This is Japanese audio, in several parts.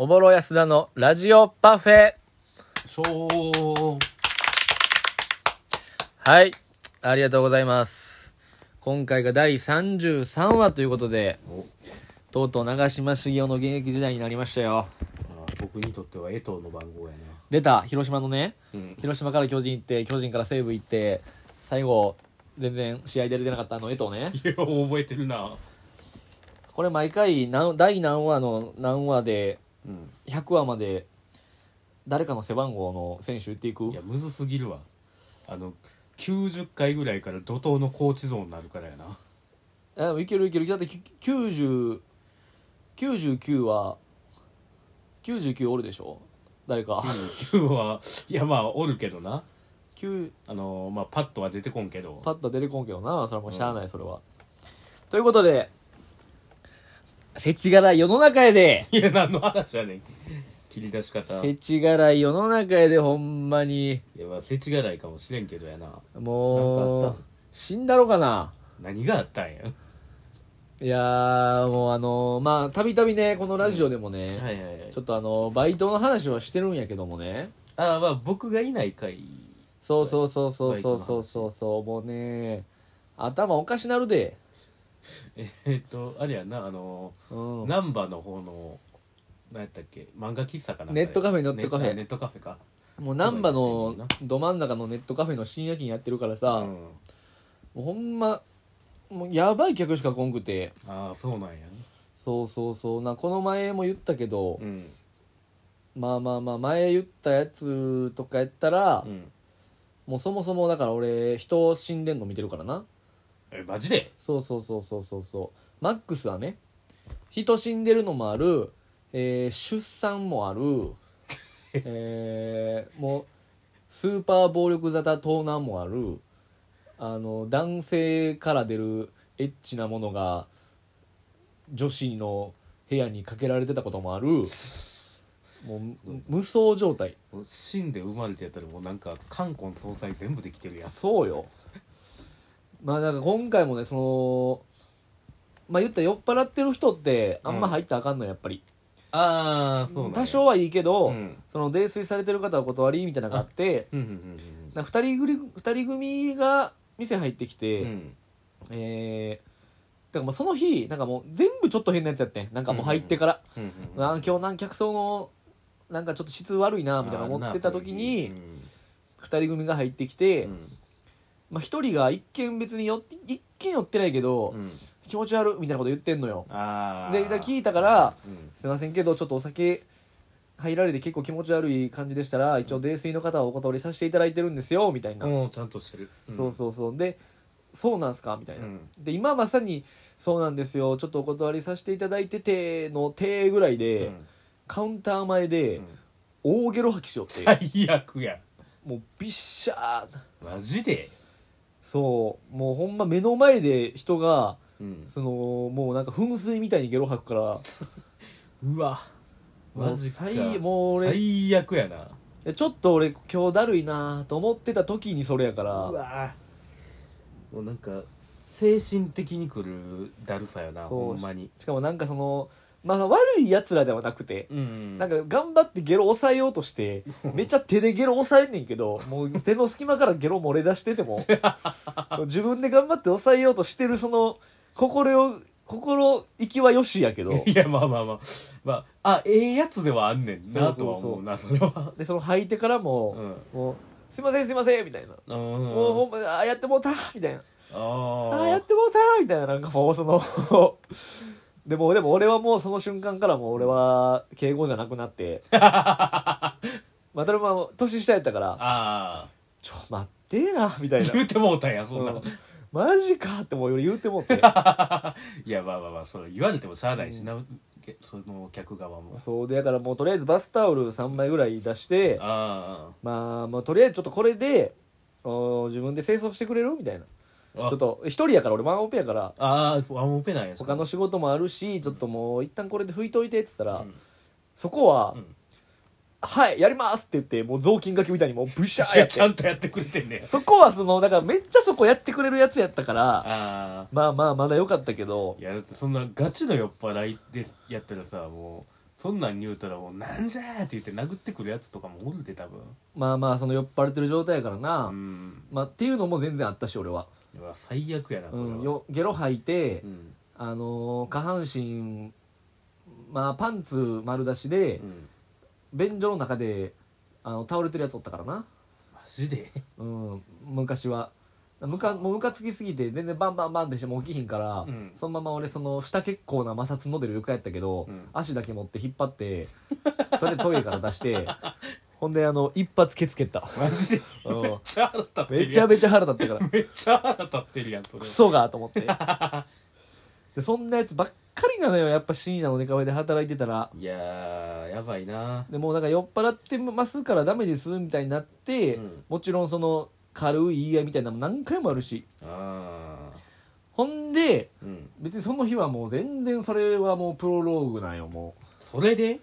おぼろ安田のラジオパフェ。はい。ありがとうございます。今回が第33話ということで、おとうとう長嶋茂雄の現役時代になりましたよ。あ僕にとっては江藤の番号や出た、広島のね、なうん広島から巨人行って、巨人から西武行って、最後、全然試合出れてなかったあの江藤ね。いや覚えてるなこれ毎回何、第何話の何話で、うん100話まで、誰かの背番号の選手言っていく？いやむずすぎるわ。あの90回ぐらいから怒涛のコーチゾーンになるからやな。あいけるいける。だってき90 99は99おるでしょ？誰か。99はいやまあおるけどな。9あのまあパッとは出てこんけど。パッとは出てこんけどな。それはもうしゃあないそれは、ということでせちがらい世の中やで。いや何の話やねん。切り出し方。いせちがらい世の中やでほんまに。やまあ世知辛いかもしれんけどやな。もうなんかあっ死んだろかな。何があったんや？いやーもうあのまあたびたびねこのラジオでもね、はいはいはい。ちょっとあのバイトの話はしてるんやけどもね。ああまあ僕がいない回。そうそうそうそうそうそうそう。そうもうね頭おかしなるで えーっとあれやんなあのうん。難波の方の何やったっけ漫画喫茶かなネットカフェネットカフェ。ネネットカフェか。もう難波のど真ん中のネットカフェの深夜勤やってるからさ、うん。もうほんまもうやばい客しか来んくて。ああそうなんやそうそうそう。なこの前も言ったけど、うん。まあまあまあ前言ったやつとかやったら、うん。もうそもそもだから俺人死んでんの見てるからなえマジで？そうそうそうそうそうそう。マックスはね人死んでるのもある、えー出産もある。えーもうスーパー暴力沙汰盗難もある。あの男性から出るエッチなものが女子の部屋にかけられてたこともある。もうむ無双状態。死んで生まれてやったらもうなんか冠婚葬祭全部できてるやん。そうよまあだから今回もねそのまあ言ったら酔っ払ってる人ってあんま入ったらあかんのやっぱり、ああそうなんや。多少はいいけど、うん。その泥酔されてる方はお断りみたいなのがあってうんうんなんか2人組二人組が店入ってきて、うん。うんえー、だからもうその日なんかもう全部ちょっと変なやつやってん。なんかもう入ってから、うんうんあー今日なん客層のなんかちょっと質悪いなみたいな思ってた時に2人組が入ってきて、うんまあ、1人が一見別によって一見寄ってないけど、うん。気持ち悪いみたいなこと言ってんのよ。でで聞いたからうん。すいませんけどちょっとお酒入られて結構気持ち悪い感じでしたら一応泥酔の方はお断りさせていただいてるんですよみたいな、もうちゃんとしてる。そうそうそう。でそうなんすかみたいな、うん。で今まさにそうなんですよ。ちょっとお断りさせていただいてての手ぐらいで、うん。カウンター前でうん。大ゲロ吐きしよって、最悪やもうビッシャー。マジで？そう。もうほんま目の前で人がうん。そのもうなんか噴水みたいにゲロ吐くから。うわ。もうマジか。最もう俺最悪やな。いやちょっと俺今日だるいなと思ってた時にそれやかうらわ。もうなんか精神的にくるだるさよなそう。ほんまに。しかもなんかそのまあ悪いやつらではなくて、うんなんか頑張ってゲロ抑えようとして めっちゃ手でゲロ抑えんねんけどもう 手の隙間からゲロ漏れ出してても 自分で頑張って抑えようとしてるその心を心意気はよしやけど。いやまあまあまあ。まああええやつではあんねんなとは思うなそれは。でその吐いてからも、もう「すいませんすいません」みたいな「うんもうほんまあーやってもうた」みたいな。あああやってもうたみたいななんかもうそのでもでも俺はもうその瞬間からもう俺は敬語じゃなくなって。まあそれも年下やったからああ「ちょ待ってえな」みたいな。言うてもうたんやそんなうん。マジかってもう俺言うてもって。いやまあまあまあそれ言われてもしゃあないしな、けその客側も。そうでだからもうとりあえずバスタオル3枚ぐらい出してあまあもうとりあえずちょっとこれでお自分で清掃してくれる？みたいな。あちょっと一人やから俺ワンオペやからああワンオペなんや他の仕事もあるしちょっともう一旦これで拭いといてっつったら、うん。そこは、うん。はいやりますって言ってもう雑巾がけみたいにもうブシャーいややって。ちゃんとやってくれてんねそこはそのだからめっちゃそこやってくれるやつやったからああまあまあまだ良かったけどいやだってそんなガチの酔っ払いでやったらさもうそんなん言うたらもう「なんじゃ!」って言って殴ってくるやつとかもおるで多分。まあまあその酔っ払ってる状態やからな、うん。まあ、っていうのも全然あったし俺は、うわ最悪やなそれは。うん、よゲロ吐いて、うん。あのー下半身まあパンツ丸出しでうん。便所の中であの倒れてるやつおったからな、マジで？うん、昔は。むかもうムカつきすぎて全然バンバンバンってしても起きひんから、うん。そのまま俺その下結構な摩擦の出る床やったけど、うん。足だけ持って引っ張ってとりあえずトイレから出して ほんであの一発ケツ蹴った。マジで？うん。めっちゃ腹立ってるやん。めちゃめちゃ腹立ったから。めっちゃ腹立ってるやんそれ。クソがと思って。でそんなやつばっかりなのよ。やっぱ深夜の寝かべで働いてたら。いやーやばいな。でもうなんか酔っ払ってますからダメですみたいになって、うん。もちろんその軽い言い合いみたいなのも何回もあるし。あほんでーうん。別にその日はもう全然それはもうプロローグなんよもそれで？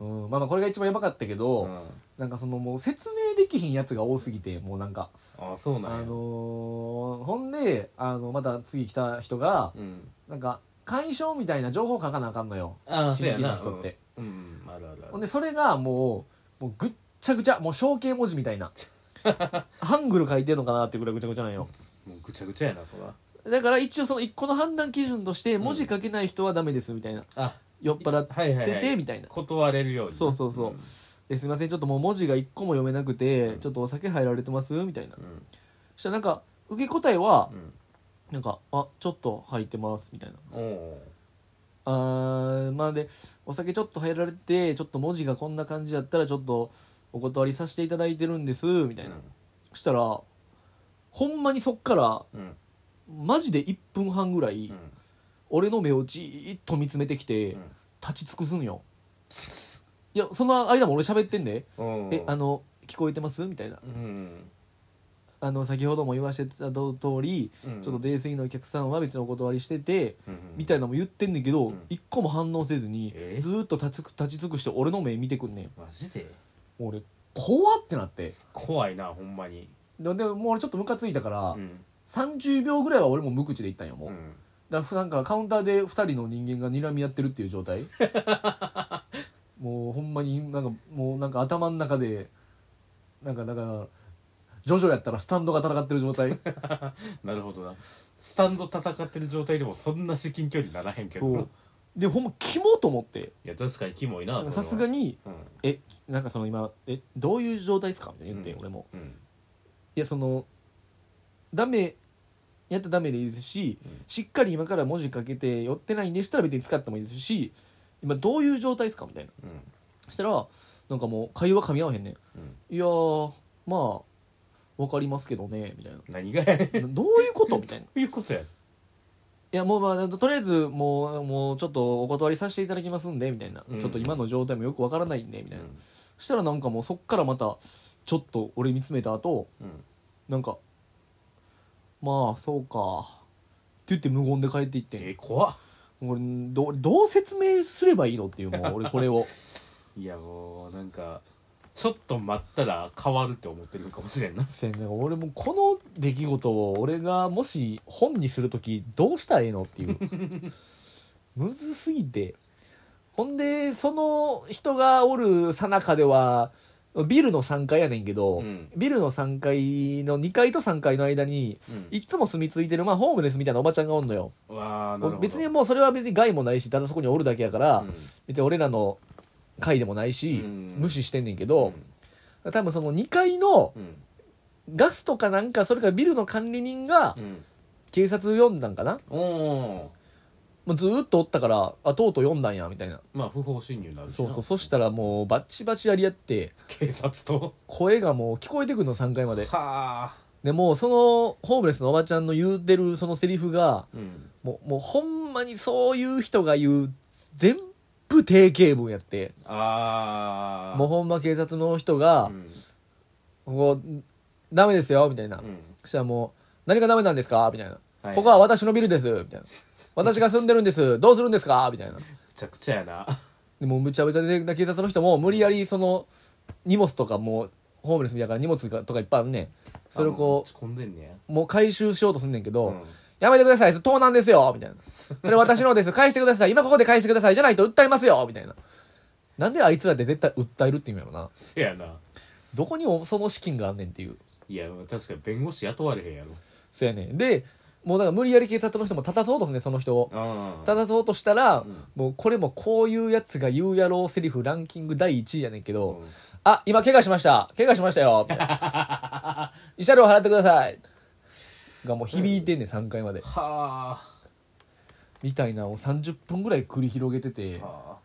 う、うん、まあまあこれが一番やばかったけうど、ん。なんかそのもう説明できひんやつが多すぎてもうなんか。あそうなんや。あのーほんであのまた次来た人がうん。なんか解消みたいな情報書かなあかんのよ。あー新規そうやな。の人って、うん。うんあるあるほんでそれがもうもうぐっちゃぐちゃもう象形文字みたいな。ハングル書いてんのかなってぐらいぐちゃぐちゃなんよ。もうぐちゃぐちゃやなそら。だから一応その一個の判断基準として文字書けない人はダメですみたいな、あ酔っ払っててみたいな。断れるようになそうそうそう。ですいませんちょっともう文字が一個も読めなくて、ちょっとお酒入られてます？みたいな。うん。そしたらなんか受け答えはうん。なんか「あちょっと入ってます」みたいな。おお「あーまあでお酒ちょっと入られてちょっと文字がこんな感じだったらちょっとお断りさせていただいてるんです」みたいな、そしたらほんまにそっからうん。マジで1分半ぐらい、うん俺の目をじーっと見つめてきて、うん。立ち尽くすんよ。いやその間も俺喋ってんで。うん「えあの聞こえてます?」みたいな。うん。あの先ほども言わせてた通り、うん。ちょっと泥酔のお客さんは別にお断りしてて、うん。みたいなのも言ってんねんけど、うん。一個も反応せずに、え？ずーっと立ち立ち尽くして俺の目見てくんねん。マジで？俺怖ってなって。怖いなほんまに。ででももう俺ちょっとムカついたから、うん。30秒ぐらいは俺も無口で言ったんよもう、うんだなんかカウンターで2人の人間が睨み合ってるっていう状態？もうほんまになんかもうなんか頭の中でなんかだからジョジョやったらスタンドが戦ってる状態？なるほどな。スタンド戦ってる状態でもそんな至近距離ならへんけどでほんまキモと思って。いや確かにキモいなさすがにうん「えなんかその今えどういう状態ですか?」みたいな言って、うん。俺も。うん。いやそのダメやったらダメでいいですし、うん。しっかり今から文字かけて寄ってないんでしたら別に使ってもいいですし今どういう状態ですかみたいな。うん。そしたらなんかもう会話噛み合わへんねん。うん。いやーまあわかりますけどねみたい何がやねん。どなどういうことみたいな。いういうことややもうまあとりあえずもうもうちょっとお断りさせていただきますんでみたいな、うん。ちょっと今の状態もよくわからないんでみたいな、うん。そしたらなんかもうそっからまたちょっと俺見つめた後うん。なんかまあそうか。って言って無言で帰っていってん。え怖っ。俺どうどう説明すればいいのっていうもう俺これを。いやもうなんかちょっと待ったら変わるって思ってるかもしれんな。せやね。俺もこの出来事を俺がもし本にする時どうしたらええのっていう。むずすぎて。ほんでその人がおるさなかではビルの3階やねんけど、うん。ビルの3階の2階と3階の間にうん。いっつも住み着いてる、まあ、ホームレスみたいなおばちゃんがおんのよ。別にもうそれは別に害もないしただそこにおるだけやから、うん。別に俺らの階でもないし、うん。無視してんねんけど、多分その2階のうん。ガスとかなんかそれからビルの管理人がうん。警察呼んだんかな？もうずーっとおったからあとうとう呼んだんやみたいな。まあ不法侵入になるしな。そうそう。そしたらもうバッチバチやり合って警察と。声がもう聞こえてくるの3階まで。はあ。でもうそのホームレスのおばちゃんの言うてるそのセリフがうん。もうもうほんまにそういう人が言う全部定型文やって。ああもうほんま警察の人がうん「ここダメですよ」みたいな、うん。そしたらもう「何がダメなんですか?」みたいなはいここは私のビルです」みたいな「私が住んでるんです。どうするんですか?」みたいな。めちゃくちゃやな。でもうむちゃむちゃで警察の人も無理やりその荷物とかもうホームレスみたいな荷物がとかいっぱいあるねん。それをこあ持ち込んでんねや。うもう回収しようとすんねんけど、うん。やめてください。盗難ですよ。みたいな。それ私のです。返してください。今ここで返してくださいじゃないと訴えますよ。みたいな。なんであいつらって絶対訴えるって意味やろな。せやな。どこにおその資金があんねんっていう。いや確かに弁護士雇われへんやろ。そうやねん。でもうだから無理やり警察の人も立たそうとすんねその人を。あ立たそうとしたら、うん。もうこれもこういうやつが言うやろうセリフランキング第1位やねんけど、うん。あ今怪我しました。怪我しましたよ。慰謝料払ってくださいがもう響いてんねん3回まで。はみたいなのを30分ぐらい繰り広げてて。あは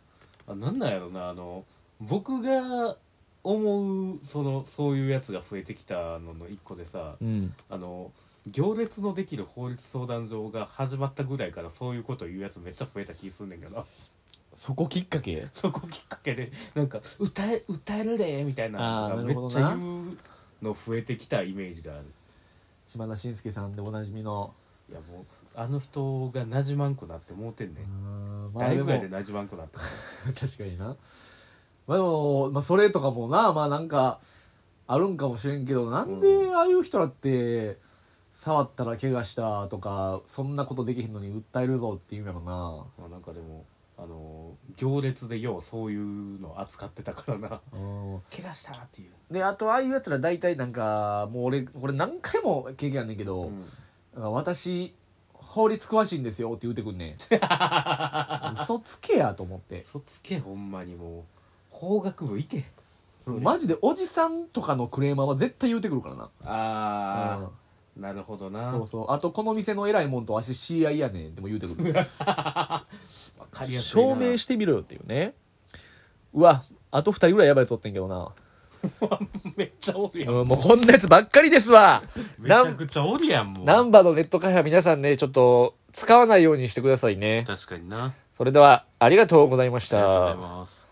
あ。あなんなんやろなあの僕が思うそのそういうやつが増えてきたのの一個でさうん。あの行列のできる法律相談所が始まったぐらいからそういうこと言うやつめっちゃ増えた気すんねんけど。そこきっかけ？そこきっかけでなんか歌え歌えるでみたいなのがめっちゃ言うの増えてきたイメージがある。島田紳介さんでおなじみの？いやもうあの人がなじまんくなって思うてんねん。まあでもだいぶやでなじまんくなった 確かにな。まあでも、まあ、それとかもなまあなんかあるんかもしれんけどなんでああいう人らって触ったら怪我したとかそんなことできへんのに訴えるぞっていうんやろな。まあなんかでもあの行列でようそういうの扱ってたからな。うん。怪我したっていう、であとああいうやつら大体なんかもう俺これ何回も経験あんねんけど、うん。なんか私法律詳しいんですよって言うてくんねん。嘘つけやと思って。嘘つけほんまにもう法学部行け。マジでおじさんとかのクレーマーは絶対言うてくるからな。ああ、うんなるほどな。そうそう。あとこの店の偉いもんとわし知り合いやねんっても言うてくる。わかりやすいな。証明してみろよっていうね。うわあと2人ぐらいやばいやつおってんけどな、めっちゃおるやん、うんもうこんなやつばっかりですわ。めちゃくちゃおるやんもう。ナンバーのネットカフェは皆さんねちょっと使わないようにしてくださいね。確かにな。あそれではありがとうございましりがとうござたいます